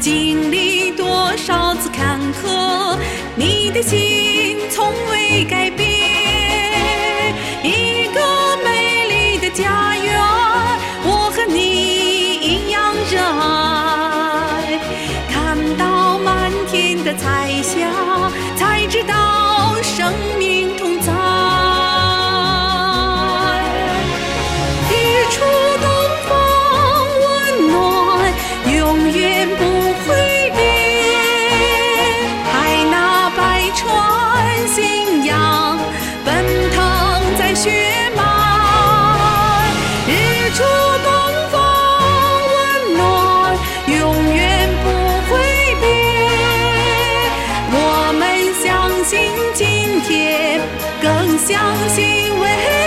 经历多少次坎坷，你的心从未改变。一个美丽的家园，我和你一样热爱。看到满天的彩霞，才知道生命血脉。日出东方，温暖永远不会变。我们相信今天，更相信未来。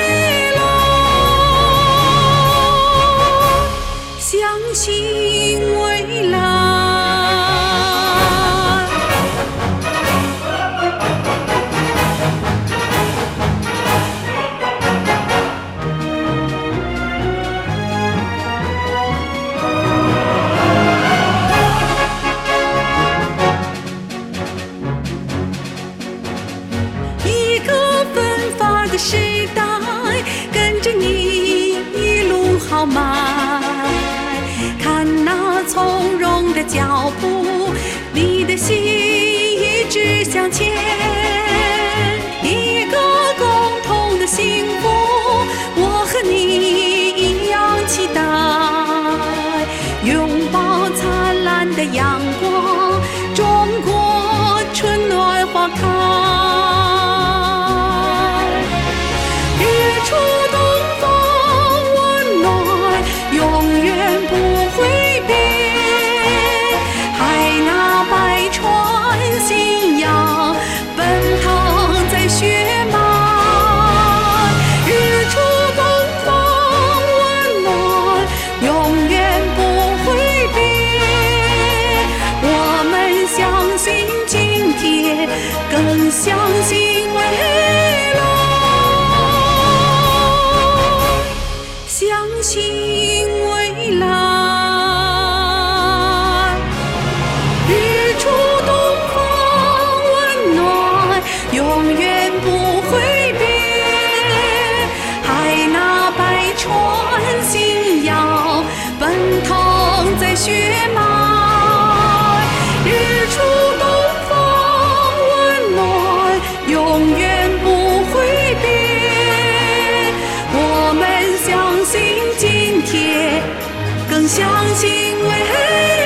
时代，跟着你一路豪迈，看那从容的脚步，你的心一直向前。一个共同的幸福，我和你一样期待，拥抱灿烂的阳光，中国春暖花开。相信未来。相信未来。日出东方，温暖永远不会变。海纳百川，信仰奔腾在血脉。相信今天，更相信未来。